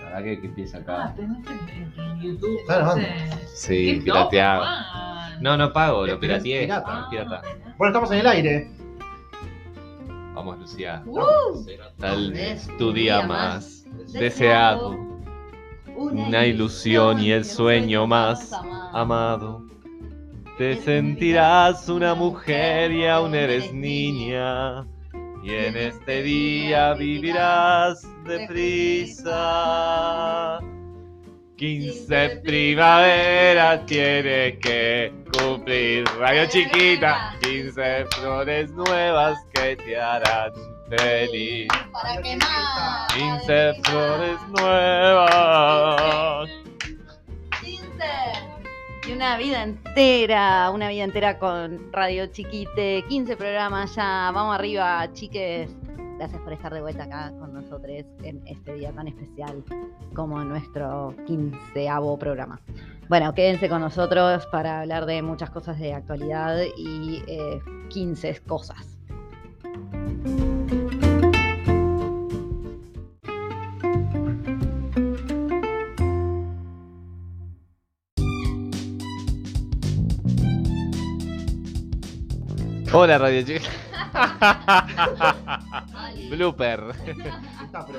La verdad que, que empieza Ah, acá. tenés en, en YouTube. Sí, pirateado. No, no pago, lo Es pirata. pirateé. Pirata. Pirata. Bueno, estamos en el aire. Vamos, Lucía. Uh, Tal Es tu día día más más deseado. Una ilusión y el sueño más amado. Te sentirás una mujer y aún eres niña. Y en este día vivirás deprisa. 15 primavera tiene que cumplir. Radio chiquita. 15 flores nuevas que te harán feliz. Para quemar. 15 flores nuevas. 15. Y una vida entera, una vida entera con Radio Chiquite, 15 programas ya, vamos arriba, chiques. Gracias por estar de vuelta acá con nosotros en este día tan especial como nuestro quinceavo programa. Bueno, quédense con nosotros para hablar de muchas cosas de actualidad y eh, 15 cosas. Hola Radio Chiquita. Blooper.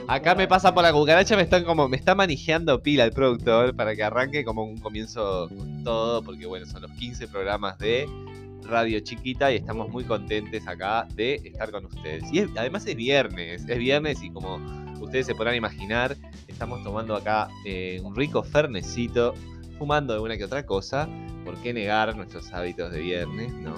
Acá me pasa por la cucaracha, me están como, me está manejando pila el productor para que arranque como un comienzo con todo, porque bueno, son los 15 programas de Radio Chiquita y estamos muy contentes acá de estar con ustedes. Y es- además es viernes, es viernes y como ustedes se podrán imaginar, estamos tomando acá eh, un rico fernecito, fumando alguna que otra cosa, ¿por qué negar nuestros hábitos de viernes, no?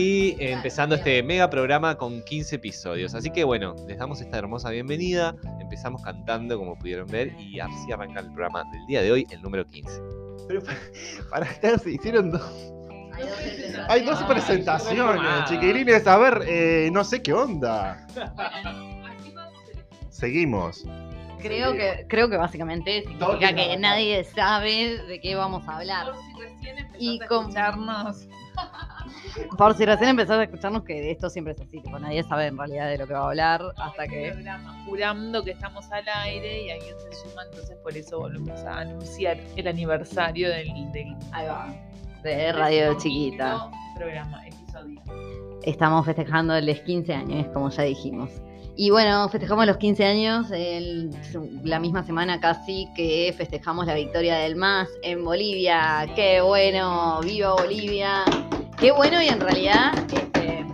Y empezando este mega programa con 15 episodios. Así que bueno, les damos esta hermosa bienvenida. Empezamos cantando, como pudieron ver, y así arranca el programa del día de hoy, el número 15. Pero para, para estar, se hicieron dos. Hay dos presentaciones, chiquilines. A ver, eh, no sé qué onda. Así vamos el- Seguimos. Creo que, creo que básicamente significa que nadie sabe de qué vamos a hablar. Y con- escucharnos. Por si recién empezaste a escucharnos, que esto siempre es así, tipo, nadie sabe en realidad de lo que va a hablar hasta que. programa, jurando que estamos al aire y alguien se suma, entonces por eso volvemos a anunciar el aniversario del, del Ahí va. De Radio Chiquita. programa, episodio. Estamos festejando los 15 años, como ya dijimos. Y bueno, festejamos los 15 años el- la misma semana casi que festejamos la victoria del MAS en Bolivia. ¡Qué bueno! ¡Viva Bolivia! ¡Qué bueno! Y en realidad, este,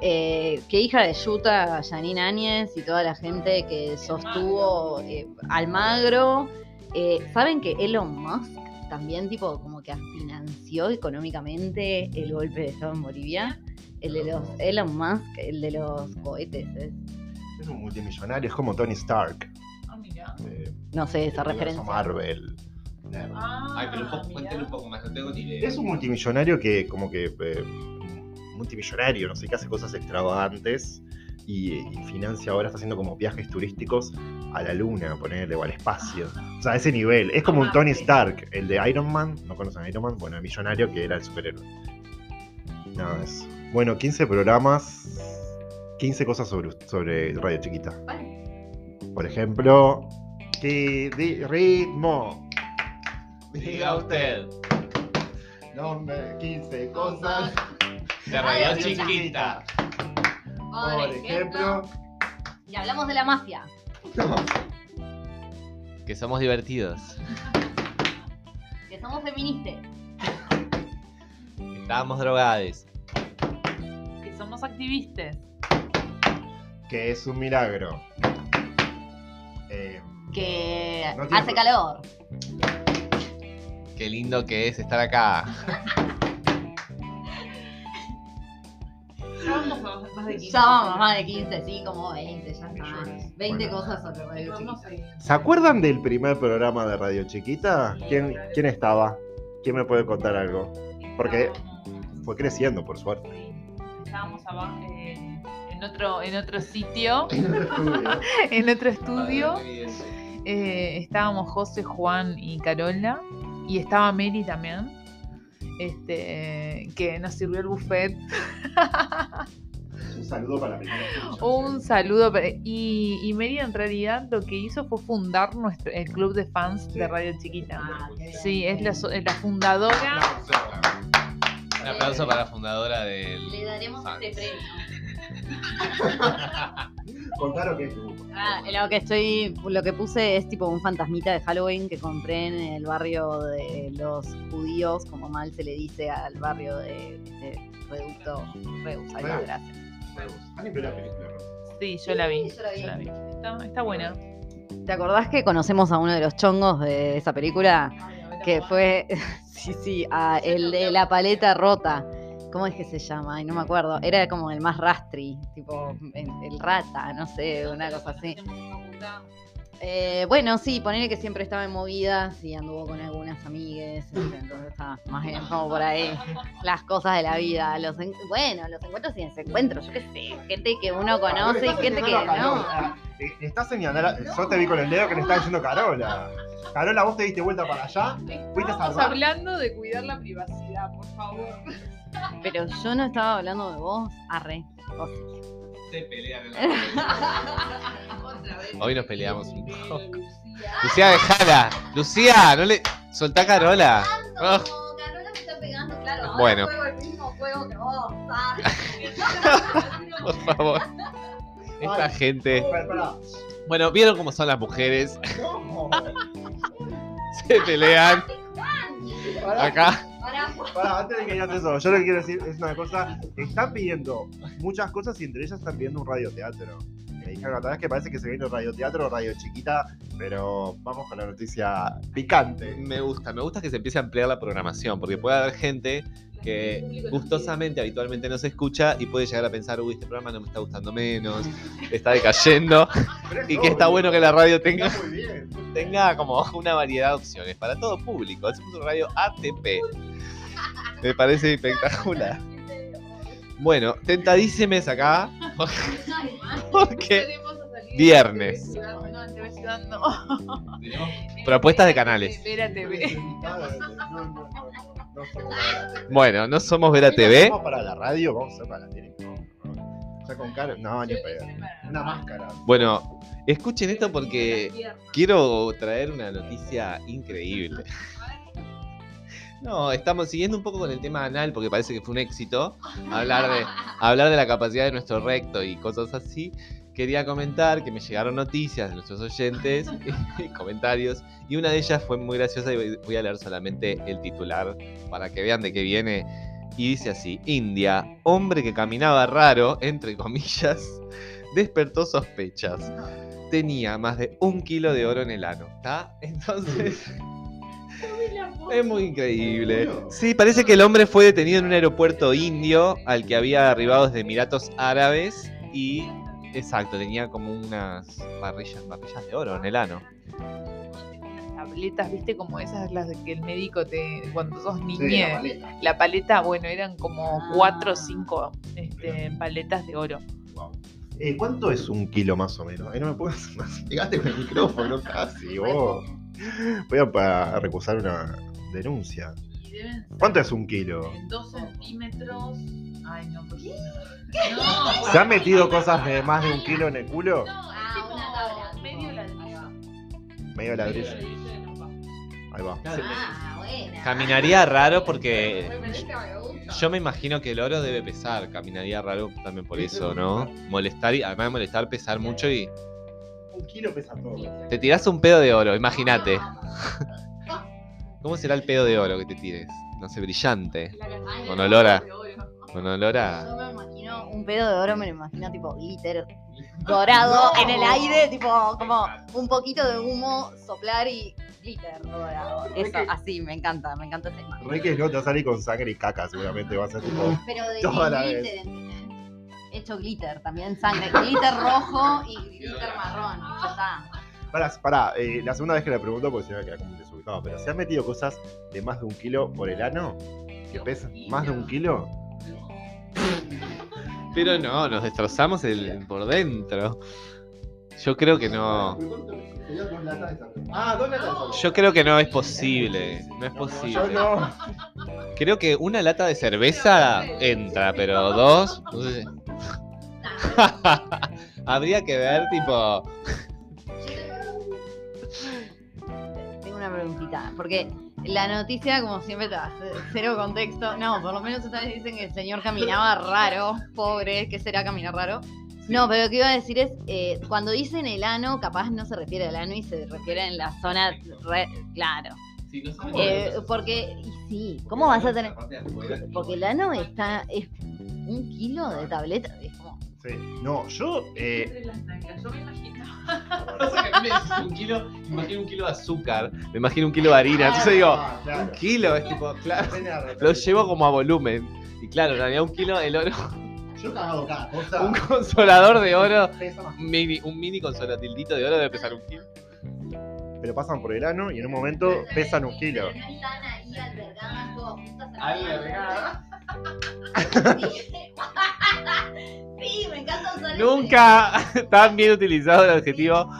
eh, qué hija de Yuta, Janine Áñez y toda la gente que sostuvo eh, Almagro. Eh, ¿Saben que Elon Musk también tipo como que financió económicamente el golpe de Estado en Bolivia? El de los Elon Musk, el de los cohetes. ¿eh? Es un multimillonario, es como Tony Stark. Ah, mira. eh, No sé esa referencia. Marvel. Ah, Ay, pero un poco, mira. cuéntenle un poco más, no tengo ni idea. Es un multimillonario que, como que. eh, multimillonario, no sé, que hace cosas extravagantes y, y financia ahora, está haciendo como viajes turísticos a la luna, ponerle, o al espacio. O sea, a ese nivel. Es como un Tony Stark, el de Iron Man. ¿No conocen a Iron Man? Bueno, el millonario que era el superhéroe. Nada, es. Bueno, 15 programas, 15 cosas sobre, sobre Radio Chiquita. Por ejemplo, que de ritmo. Diga usted, Nombre, 15 cosas. de Radio Chiquita. Por ejemplo. Y hablamos de la mafia. Que somos divertidos. Que somos feministas. que Estábamos drogados. Que somos activistas. Que es un milagro. Eh, Que No hace pro- calor. Qué lindo que es estar acá. Ya vamos a más de 15. Ya vamos más de 15, sí, como 20, ya está. Millones. 20 Bueno. cosas sobre Radio Chiquita. ¿Se acuerdan del primer programa de Radio Chiquita? ¿Quién, quién estaba? ¿Quién me puede contar algo? Porque- Fue creciendo, por suerte. Estábamos abajo eh, en otro en otro sitio, en otro estudio. Eh, estábamos José, Juan y Carola. Y estaba Mary también. Este, que nos sirvió el buffet. un saludo para la primera escucha. Un saludo. para- Y, y Mary en realidad lo que hizo fue fundar nuestro, el club de fans Sí. de Radio Chiquita. Ah. Sí, es la, so- es la fundadora. Un aplauso para la fundadora del. Le daremos fans. este premio. Contaron que es tu. Ah, lo que estoy, lo que puse es tipo un fantasmita de Halloween que compré en el barrio de los judíos, como mal se le dice al barrio de este reducto Reus. Ahí Reus. gracias. ¿Alguien vio la película, no? Sí, yo la vi. Sí, yo la vi. yo la vi. Está, está buena. ¿Te acordás que conocemos a uno de los chongos de esa película? Que fue, sí, sí, a el de la paleta rota. ¿Cómo es que se llama? Ay, no me acuerdo. Era como el más rastri, tipo el, el rata, no sé, una cosa así. Eh, bueno, sí, ponerle que siempre estaba en movidas y anduvo con algunas amigues, ¿viste? entonces está más bien como por ahí las cosas de la vida. Los en- bueno, los encuentros y desencuentros, yo qué sé, gente que uno conoce y gente que no. Eh, Estás señalando, yo te vi con el dedo que le estaba diciendo Carola. Carola, vos te diste vuelta para allá. Fuiste a Estamos hablando de cuidar la privacidad, por favor. Pero yo no estaba hablando de vos, arre. sí. Se pelean en Hoy nos peleamos un poco. Lucía, dejala. Lucía, no le. Soltá a Carola. Ah. Carola me está pegando, claro. ahora Bueno. juego el mismo juego que vos. ah. Por favor. Esta Ay. gente. Espera. Bueno, vieron cómo son las mujeres. Se pelean. Acá. Antes de que digas eso, yo lo que quiero decir es una cosa. Están pidiendo muchas cosas y entre ellas están pidiendo un radioteatro. Me dijeron otra vez que parece que se viene un radioteatro o radio chiquita, pero vamos con la noticia picante. Me gusta, me gusta que se empiece a ampliar la programación, porque puede haber gente que gustosamente, habitualmente no se escucha y puede llegar a pensar, uy, este programa no me está gustando menos, está decayendo, es y que está bueno que la radio tenga, tenga como una variedad de opciones para todo público. Hacemos un radio ATP. Me parece espectacular. Bueno, tentadísimes acá, porque viernes. No, te voy ayudando. Propuestas de canales. Bueno, no somos Vera ¿No TV. somos para la radio, vamos a para la tele. No, no. Ya con cara. No, ni pedo. Una máscara. Bueno, escuchen esto porque quiero traer una noticia increíble. No, estamos siguiendo un poco con el tema anal porque parece que fue un éxito hablar de, hablar de la capacidad de nuestro recto y cosas así. Quería comentar que me llegaron noticias de nuestros oyentes y comentarios y una de ellas fue muy graciosa y voy- voy a leer solamente el titular para que vean de qué viene. Y dice así, India, hombre que caminaba raro, entre comillas, despertó sospechas. Tenía más de un kilo de oro en el ano, ¿está? Entonces... Es muy increíble. Sí, parece que el hombre fue detenido en un aeropuerto indio al que había arribado desde Emiratos Árabes y, exacto, tenía como unas barrillas, barrillas de oro en el ano. Tabletas, viste, como esas las de que el médico te. cuando sos Sí, niñe. la paleta, bueno, eran como Ah. cuatro o cinco este, paletas de oro. Wow. Eh, ¿Cuánto es un kilo más o menos? Eh, no me puedo hacer más. Pegaste con el micrófono casi, vos. Voy a recusar una denuncia. ¿Cuánto es un kilo? Dos centímetros. Ay, no, por qué? ¿Se han metido cosas de más de un kilo en el culo? Ah, una tabla. Medio ladrillo. Medio ladrillo. Ahí va. Ah, buena. Caminaría raro porque este yo me imagino que el oro debe pesar. Caminaría raro también por eso, ¿no? Molestar y además de molestar, pesar mucho y Un kilo pesa todo. te tirás un pedo de oro, imagínate. ¿Cómo será el pedo de oro que te tires? No sé, brillante. Con olor a-. Con olor a... Yo me imagino un pedo de oro, me lo imagino tipo glitter dorado en el aire, tipo como un poquito de humo, soplar y glitter dorado. Eso, así, me encanta, me encanta esa imagen. Re que no te va a salir con sangre y caca, seguramente va a ser tipo. Pero de Toda la ¿entendés? Hecho glitter, también sangre. Glitter rojo y glitter marrón. Ya está. Pará, pará, eh, la segunda vez que le pregunto, porque no me queda como un desubicado, pero ¿se han metido cosas de más de un kilo por el ano? ¿Que pesan más de un kilo? Pero no, nos destrozamos el por dentro. Yo creo que no. Ah, dos latas de cerveza. Yo creo que no es posible. No es Yo posible. no. Creo que una lata de cerveza entra, pero dos. no sé. Habría que ver, tipo. Tengo una preguntita, porque la noticia, como siempre, te da cero contexto. No, por lo menos esta vez dicen que el señor caminaba raro, pobre, ¿qué será caminar raro? No, pero lo que iba a decir es, eh, cuando dicen el ano, capaz no se refiere al ano y se refiere en la zona, re- claro. Eh, porque, y sí, ¿cómo vas a tener? Porque el ano está, es un kilo de tableta, es Sí. No, yo. eh, Entre las nalgas, Yo me decís un kilo, me imagino un kilo de azúcar, me imagino un kilo de harina. Entonces digo, ah, claro. un kilo es tipo, claro, lo llevo como a volumen. Y claro, en realidad un kilo el oro, Yo he cagado cada cosa. un consolador de oro, mini, un mini consolatildito de oro debe pesar un kilo. Pero pasan por el ano y en un momento pesan un kilo. Pero no están ahí albergadas todas juntas Albergadas. Sí, me encanta usar. Nunca tan bien utilizado el adjetivo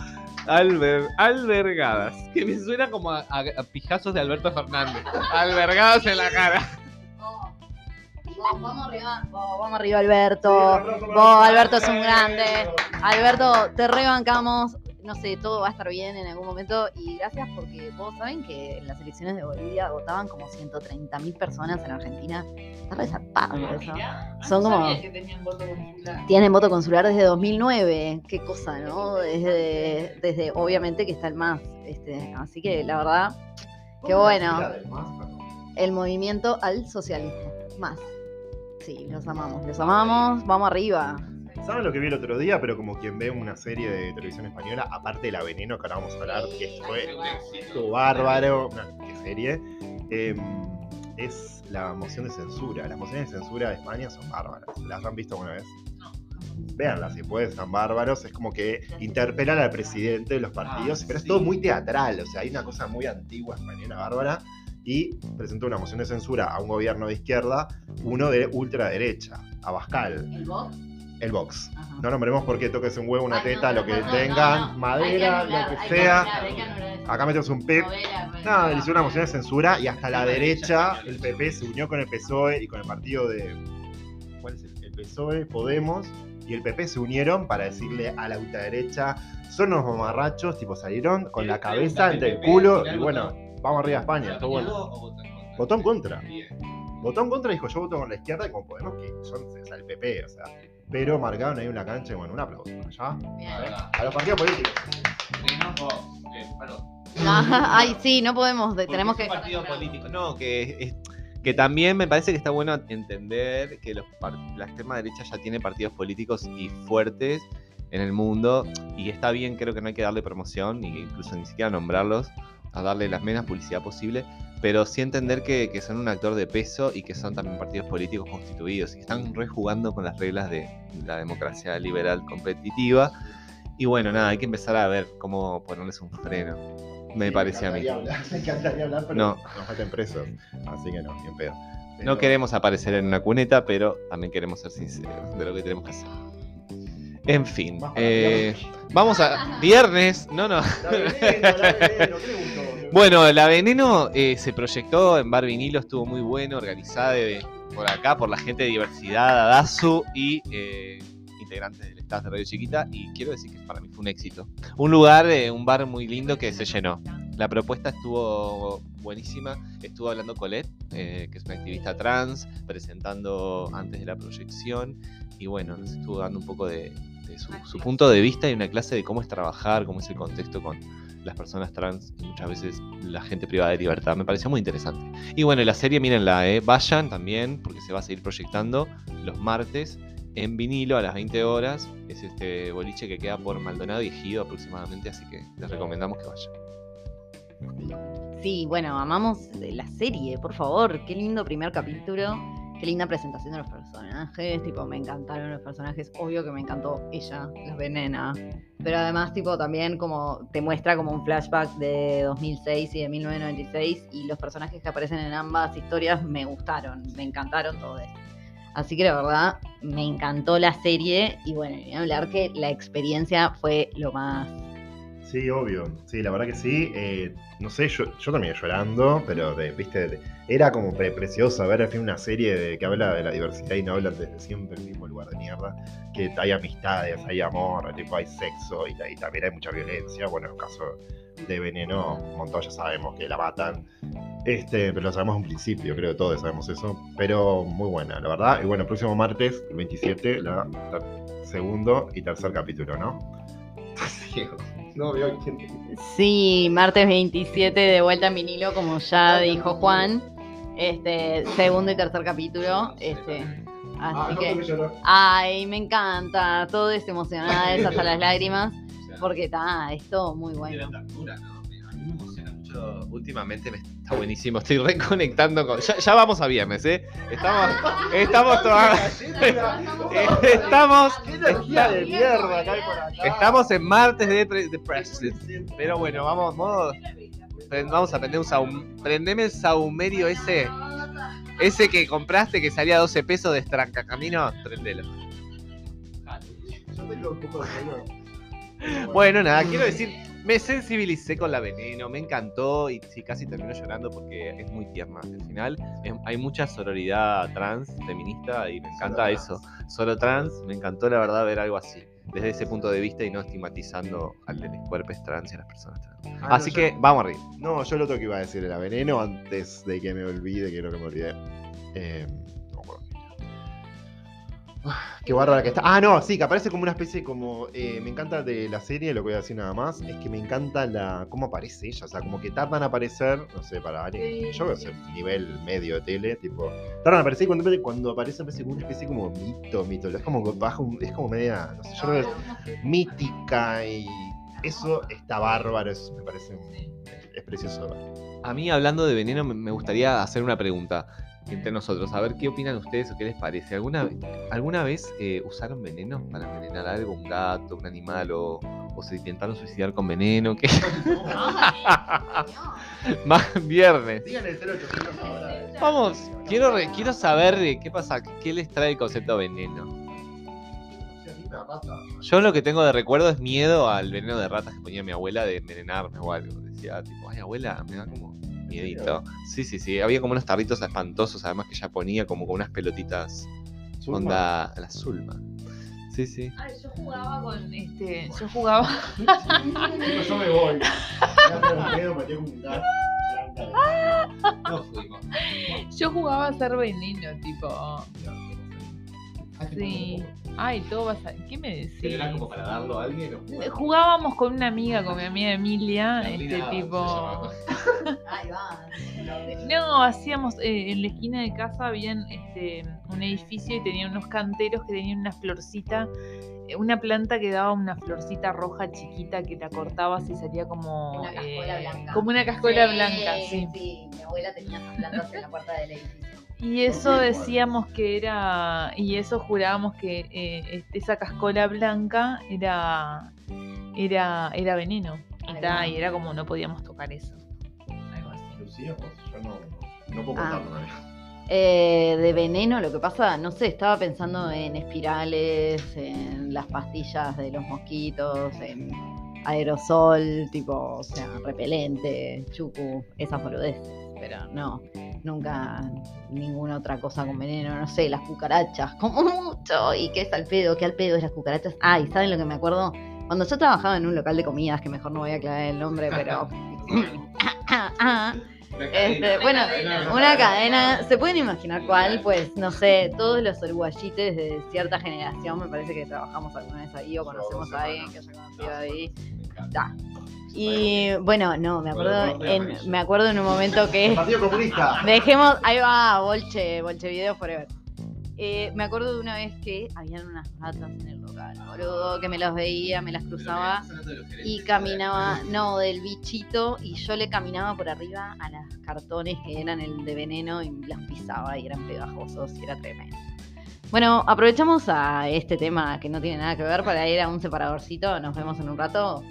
alber- albergadas. Que me suena como a, a- a pijazos de Alberto Fernández. Albergadas en la cara. Vamos arriba, vamos arriba Alberto. Vos, Alberto es un grande. Alberto, te rebancamos. No sé, todo va a estar bien en algún momento. Y gracias porque vos saben que en las elecciones de Bolivia votaban como 130 mil personas en Argentina. Está re zarpado eso. Son No como- voto consular. Tienen voto consular desde 2009. Qué cosa, ¿no? Desde, desde obviamente que está el MAS. Este, así que la verdad, Qué bueno. el movimiento al socialismo. Más. Sí, los amamos. Los amamos. Vamos arriba. ¿Saben lo que vi el otro día? Pero como quien ve una serie de televisión española, aparte de La Veneno, que ahora vamos a hablar, que fue estuvo bárbaro, qué serie, eh, es la moción de censura. Las mociones de censura de España son bárbaras. ¿Las han visto alguna vez? Véanlas si pueden, están bárbaros. Es como que interpelan al presidente de los partidos, Ah, pero es todo muy teatral. O sea, hay una cosa muy antigua española bárbara. Y presentó una moción de censura a un gobierno de izquierda, uno de ultraderecha, Abascal, ¿El Vox? El. Ajá. No nombremos por qué toques un huevo, una Ay, teta, no, lo que no, tengan, no, no. madera, anular, lo que sea. que anular. Acá metemos un No, novela. le hicieron una moción de censura y hasta la derecha, el PP se unió con el PSOE y con el partido de. ¿Cuál es el? El PSOE, Podemos y el PP se unieron para decirle a la ultraderecha: son unos mamarrachos, tipo salieron con la cabeza entre el culo y bueno, vamos arriba a España, todo bueno. Votó en contra. Votó en contra y dijo: Yo voto con la izquierda y con Podemos, que son o sea, el PP, o sea. Pero marcaron ahí una cancha y bueno, un aplauso para allá. Bien. A los partidos políticos. Ajá, Ay, sí, no podemos. de- tenemos que. partido político. No, que, es- que también me parece que está bueno entender que los la extrema derecha ya tiene partidos políticos y fuertes en el mundo. Y está bien, creo que no hay que darle promoción, ni incluso ni siquiera nombrarlos, a darle la menos publicidad posible. Pero sí entender que, que son un actor de peso y que son también partidos políticos constituidos y están rejugando con las reglas de la democracia liberal competitiva. Y bueno, nada, hay que empezar a ver cómo ponerles un freno. Me Sí, parece a mí. hablar, Me encantaría hablar, pero No. nos meten presos. Así que no, bien pedo. No Pero- queremos aparecer en una cuneta, pero también queremos ser sinceros de lo que tenemos que hacer. En fin, eh, vamos a. Viernes, no, no. La veneno, la veneno, ¿qué? Bueno, La Veneno eh, se proyectó en Bar Vinilo, estuvo muy bueno, organizada de- por acá, por la gente de Diversidad, Adazu y eh, integrantes del staff de Radio Chiquita. Y quiero decir que para mí fue un éxito. Un lugar, eh, un bar muy lindo que se llenó. La propuesta estuvo buenísima. Estuvo hablando Colette, eh, que es una activista trans, presentando antes de la proyección. Y bueno, nos estuvo dando un poco de, de su, su punto de vista y una clase de cómo es trabajar, cómo es el contexto con las personas trans y muchas veces la gente privada de libertad. Me pareció muy interesante. Y bueno, la serie, mírenla, eh, vayan también, porque se va a seguir proyectando los martes en vinilo a las 20 horas. Es este boliche que queda por Maldonado y Ejido aproximadamente, así que les recomendamos que vayan. Sí, bueno, amamos la serie, por favor. Qué lindo primer capítulo. Qué linda presentación de los personajes. Tipo, me encantaron los personajes. Obvio que me encantó ella, la venena. Pero además, tipo, también como te muestra como un flashback de 2006 y de 1996. Y los personajes que aparecen en ambas historias me gustaron. Me encantaron todos. Así que la verdad, me encantó la serie. Y bueno, ni hablar que la experiencia fue lo más Sí, obvio. Sí, la verdad que sí. Eh, no sé, yo, yo terminé llorando, pero de, viste, era como pre- precioso ver al fin una serie de, que habla de la diversidad y no habla desde siempre el mismo lugar de mierda. Que hay amistades, hay amor, tipo, hay sexo y, también hay mucha violencia. Bueno, en el caso de Veneno, un montón ya sabemos que la matan. Este, pero lo sabemos un principio, creo que todos sabemos eso. Pero muy buena, la verdad. Y bueno, el próximo martes, el 27, la ter- segundo y tercer capítulo, ¿no? Ciego. No veo quién. Sí, martes 27 de vuelta en vinilo, como ya dijo Juan. Este, segundo y tercer capítulo. Este, Ah, así que. Ay, me encanta. Todo es emocionada, es hasta las lágrimas. Porque está, es todo muy bueno. Últimamente me está buenísimo, estoy reconectando con. Ya, ya vamos a viernes, ¿eh? Estamos. Estamos Estamos. energía de mierda que hay por acá. Estamos en martes de, pre- de. Pero bueno, vamos, vamos, vamos a prender un saum. Prendeme el saumerio ese. Ese que compraste que salía 12 pesos de Estranca Camino. Prendelo. Yo tengo un poco de sueño. Bueno, nada, quiero decir, me sensibilicé con la veneno, me encantó y sí, casi termino llorando porque es muy tierna. Al final es- hay mucha sororidad trans, feminista y me encanta Solo eso. Solo trans, me encantó la verdad ver algo así, desde ese punto de vista y no estigmatizando al de los cuerpos trans y a las personas trans. Ah, no, así yo- que vamos arriba. No, yo lo otro que iba a decir era veneno antes de que me olvide, que creo que me olvidé. Eh, Qué bárbara que está. Ah, no, sí, que aparece como una especie como. eh, me encanta de la serie, lo que voy a decir nada más, es que me encanta la cómo aparece ella. O sea, como que tardan en aparecer, no sé, para alguien. Yo veo ese nivel medio de tele, tipo. Tardan en aparecer y cuando, cuando aparece, como una especie como mito, mito. Es como baja es como media. No sé, yo que es mítica y. Eso está bárbaro, eso me parece. un- es precioso. A mí, hablando de veneno, me gustaría hacer una pregunta entre nosotros. A ver qué opinan ustedes o qué les parece. ¿Alguna, ¿alguna vez eh, usaron veneno para envenenar algo? ¿Un gato, un animal? ¿O, o se intentaron suicidar con veneno? ¿Qué? Más viernes. Díganle el 0800 ahora. Vamos, quiero, re- quiero saber qué pasa, qué les trae el concepto veneno. Yo lo que tengo de recuerdo es miedo al veneno de ratas que ponía mi abuela de envenenarme o algo. Decía, tipo, ay abuela, me da como miedito. Sí, sí, sí. Había como unos tarritos espantosos, además que ella ponía como con unas pelotitas. Onda la Zulma. Sí, sí. Ay, yo jugaba con este. Yo jugaba. Yo me voy. Ya. Yo jugaba a ser veneno, tipo. Sí. Ay, todo va a salir. ¿Qué me decís? ¿Pero era como para darlo a alguien? o? Jugábamos con una amiga, con mi amiga Emilia, Carlina este tipo. Ahí va. No, hacíamos eh, en la esquina de casa habían este un edificio y tenían unos canteros que tenían una florcita, eh, una planta que daba una florcita roja chiquita que la cortabas y salía como Una cascola eh, blanca. como una cascola blanca, sí. Sí, mi abuela tenía esas plantas en la puerta del edificio. Y eso decíamos que era, y eso jurábamos que eh, esa cascola blanca era, era, era veneno. Y, ta, era como no podíamos tocar eso. Algo así. Lucía, vos, yo no, no puedo Ah. contarlo. Eh, de veneno, lo que pasa, no sé, estaba pensando en espirales, en las pastillas de los mosquitos, en aerosol, tipo, o sea, repelente, chucu, esas boludeces. Pero no, nunca ninguna otra cosa con veneno, no sé, las cucarachas, como mucho. ¿Y qué es al pedo? ¿Qué al pedo es las cucarachas? Ay, ¿saben lo que me acuerdo? Cuando yo trabajaba en un local de comidas, que mejor no voy a aclarar el nombre, pero... Este, bueno, una cadena, ¿se pueden imaginar cuál? Pues no sé, todos los uruguayites de cierta generación, me parece que trabajamos alguna vez ahí o conocemos a alguien que haya conocido ahí. Ta. Y bueno, no, me acuerdo en, me acuerdo en un momento El que Partido Comunista. dejemos, ahí va, Bolche, Bolche Video Forever. Eh, me acuerdo de una vez que habían unas ratas en el local, boludo, que me las veía, me las cruzaba y caminaba, no, del bichito, y yo le caminaba por arriba a las cartones que eran el de veneno y las pisaba y eran pegajosos y era tremendo. Bueno, aprovechamos a este tema que no tiene nada que ver para ir a un separadorcito. Nos vemos en un rato.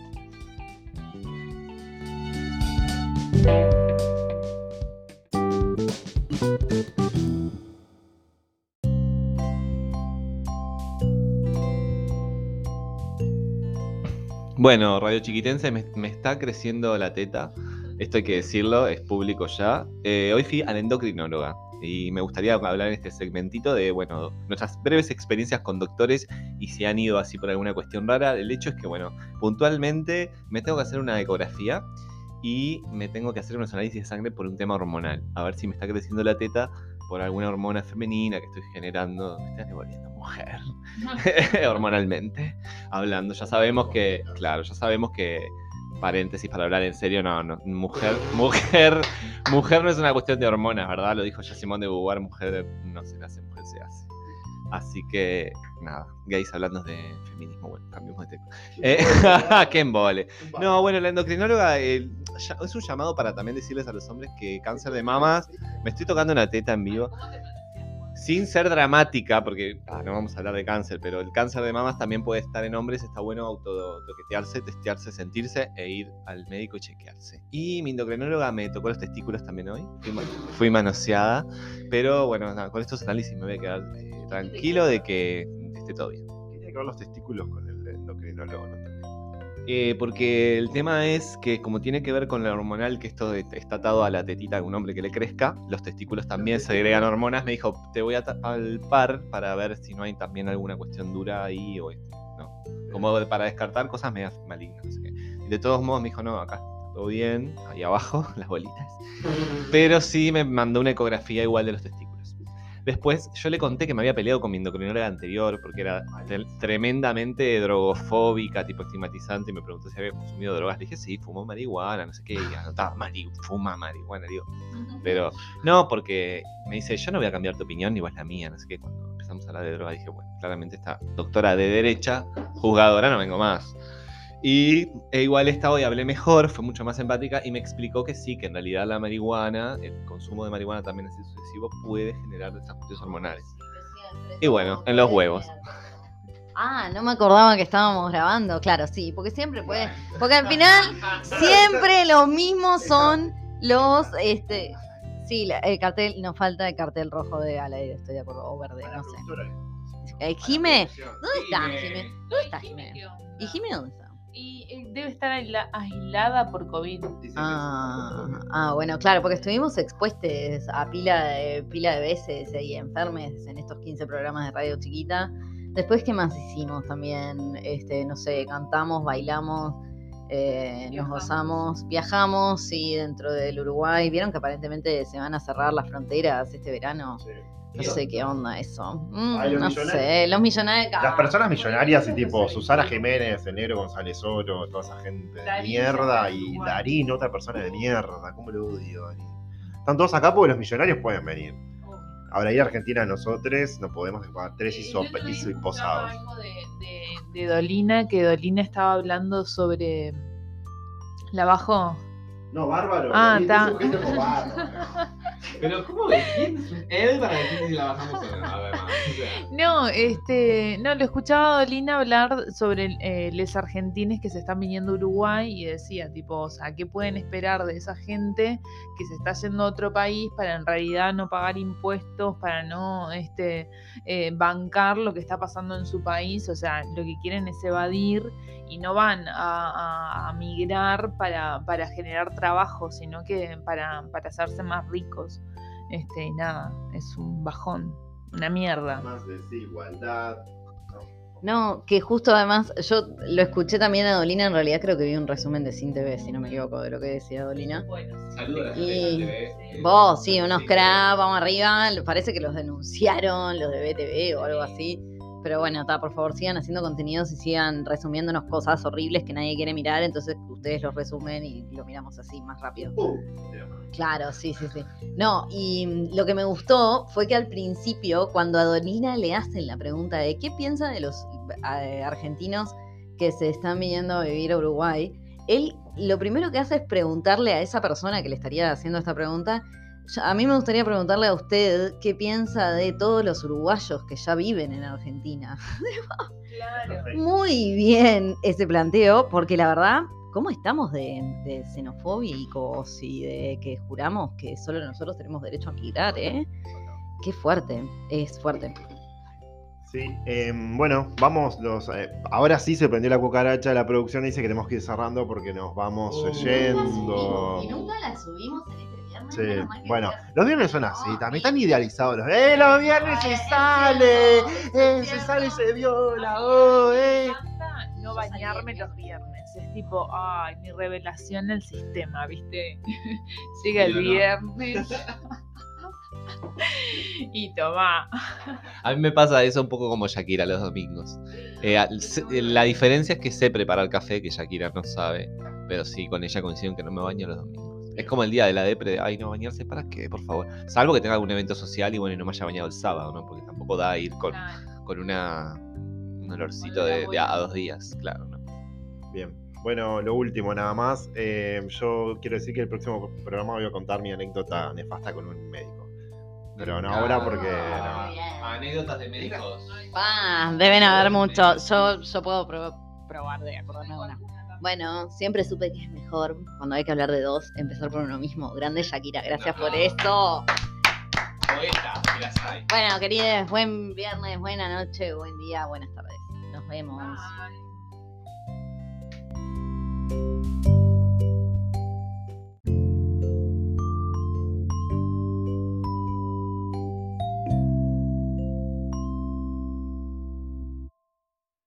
Bueno, Radio Chiquitense me, está creciendo la teta. Esto hay que decirlo, es público ya. Eh, hoy fui a la endocrinóloga y me gustaría hablar en este segmentito de, bueno, nuestras breves experiencias con doctores y si han ido así por alguna cuestión rara. El hecho es que, bueno, puntualmente me tengo que hacer una ecografía y me tengo que hacer unos análisis de sangre por un tema hormonal. A ver si me está creciendo la teta por alguna hormona femenina que estoy generando. Me estás devolviendo mujer. Hormonalmente hablando. Ya sabemos que, claro, ya sabemos que paréntesis para hablar en serio, no, no, mujer, mujer, mujer no es una cuestión de hormonas, ¿verdad? Lo dijo ya Simón de Beauvoir, mujer no se nace, mujer se hace. Así que, nada, gays hablando de feminismo, bueno, cambiemos de tema. Eh, ¡Qué embole! No, bueno, la endocrinóloga eh, es un llamado para también decirles a los hombres que cáncer de mamas, me estoy tocando una teta en vivo sin ser dramática, porque ah, no vamos a hablar de cáncer, pero el cáncer de mamas también puede estar en hombres, está bueno autotoquetearse, testearse, sentirse e ir al médico y chequearse. Y mi endocrinóloga me tocó los testículos también hoy, fui, manoseada, pero bueno, con estos análisis me voy a quedar eh, tranquilo de que esté todo bien. ¿Qué tiene que ver los testículos con el endocrinólogo? Eh, porque el tema es que como tiene que ver con la hormonal, que esto está atado a la tetita de un hombre que le crezca, los testículos también se agregan hormonas, me dijo, te voy a palpar para ver si no hay también alguna cuestión dura ahí o esto, ¿no? Como para descartar cosas medias malignas. Y de todos modos me dijo, no, acá está todo bien, ahí abajo, las bolitas. Pero sí me mandó una ecografía igual de los testículos. Después yo le conté que me había peleado con mi endocrinóloga anterior porque era tremendamente drogofóbica, tipo estigmatizante, y me preguntó si había consumido drogas. Le dije, sí, fumó marihuana, no sé qué, y anotaba, Mari, fuma marihuana, digo. Pero no, porque me dice, yo no voy a cambiar tu opinión, ni vos la mía, no sé qué. Cuando empezamos a hablar de drogas dije, bueno, claramente esta doctora de derecha, juzgadora, no vengo más. Y e igual esta hoy hablé mejor, fue mucho más empática y me explicó que sí, que en realidad la marihuana, el consumo de marihuana también es sucesivo, puede generar desajustes hormonales. Y bueno, en los huevos. Ah, no me acordaba que estábamos grabando, claro, sí, porque siempre puede, porque al final siempre los mismos son los, este, sí, el cartel, nos falta el cartel rojo de al estoy de acuerdo, o verde, no sé. Eh, Jime, ¿dónde está Jime? ¿Dónde está Jime? ¿Y Jime dónde está? Y eh, debe estar aislada por COVID. Ah, ah, bueno, claro, porque estuvimos expuestos a pila de, pila de veces y enfermes en estos 15 programas de radio chiquita. Después, ¿qué más hicimos también? Este, no sé, cantamos, bailamos, eh, nos gozamos, viajamos y dentro del Uruguay. ¿Vieron que aparentemente se van a cerrar las fronteras este verano? Sí. No sé qué onda eso. Mm, no sé, los millonarios. Las personas millonarias y tipo Susana Jiménez, Enero González Oro, toda esa gente de mierda y Darín, otra persona de mierda. ¿Cómo lo odio, Darín? Están todos acá porque los millonarios pueden venir. Ahora ahí Argentina nosotros no podemos pagar tres y posados. Algo de, de, de Dolina, que Dolina estaba hablando sobre. ¿La bajo? No, bárbaro. Ah, está. Pero, ¿cómo ves? ¿Quién es él para decir si la bajamos o no? No, este, no, lo escuchaba a Dolina hablar sobre eh, los argentines que se están viniendo a Uruguay y decía, tipo, o sea, ¿qué pueden esperar de esa gente que se está yendo a otro país para en realidad no pagar impuestos, para no este, eh, bancar lo que está pasando en su país? O sea, lo que quieren es evadir y no van a, migrar para, para, generar trabajo, sino que para, para hacerse más ricos. Este, nada, es un bajón, una mierda. Más desigualdad. No, que justo además, yo lo escuché también a Dolina, en realidad creo que vi un resumen de Sin TV, si no me equivoco, de lo que decía Dolina. Bueno, saludos y vos, sí, unos crap, vamos arriba, parece que los denunciaron, los de BTV o algo así. Pero bueno, está, por favor, sigan haciendo contenidos y sigan resumiéndonos cosas horribles que nadie quiere mirar, entonces ustedes los resumen y lo miramos así más rápido. Uh, claro, sí, sí, sí. No, y lo que me gustó fue que al principio, cuando a Donina le hacen la pregunta de qué piensa de los eh, argentinos que se están viniendo a vivir a Uruguay, él lo primero que hace es preguntarle a esa persona que le estaría haciendo esta pregunta a mí me gustaría preguntarle a usted qué piensa de todos los uruguayos que ya viven en Argentina. Muy bien ese planteo, porque la verdad, ¿cómo estamos de, xenofóbicos y de que juramos que solo nosotros tenemos derecho a migrar, eh? Qué fuerte, es fuerte. Sí, em, bueno, vamos, los, eh, ahora sí se prendió la cucaracha de la producción y dice que tenemos que ir cerrando porque nos vamos Uh. yendo. Y nunca la subimos en este viernes. Sí, bueno, los viernes son así, también están idealizados. Los, ¡Eh, los viernes se sale! ¡Eh, se sale y se viola! ¡Oh, eh! Me encanta no bañarme los viernes. Es tipo, ay, mi revelación del sistema, ¿viste? Llega el viernes. y toma. A mí me pasa eso un poco como Shakira los domingos. Eh, la diferencia es que sé preparar café, que Shakira no sabe. Pero sí, con ella coincido en que no me baño los domingos. Es como el día de la depre, de, ay, no bañarse, ¿para qué? Por favor. Salvo que tenga algún evento social y bueno, y no me haya bañado el sábado, ¿no? Porque tampoco da ir con, con una, un olorcito de, de a dos días, claro, ¿no? Bien, bueno, lo último nada más. eh, yo quiero decir que el próximo programa voy a contar mi anécdota nefasta con un médico. Pero no ahora porque. Ah, no. bien. Anécdotas de médicos. Ah, deben haber muchos. Yo, yo puedo pro- probar de acordarme de una. Bueno, siempre supe que es mejor cuando hay que hablar de dos, empezar por uno mismo. Grande Shakira, gracias por esto. Bueno, queridos, buen viernes, buena noche, buen día, buenas tardes. Nos vemos.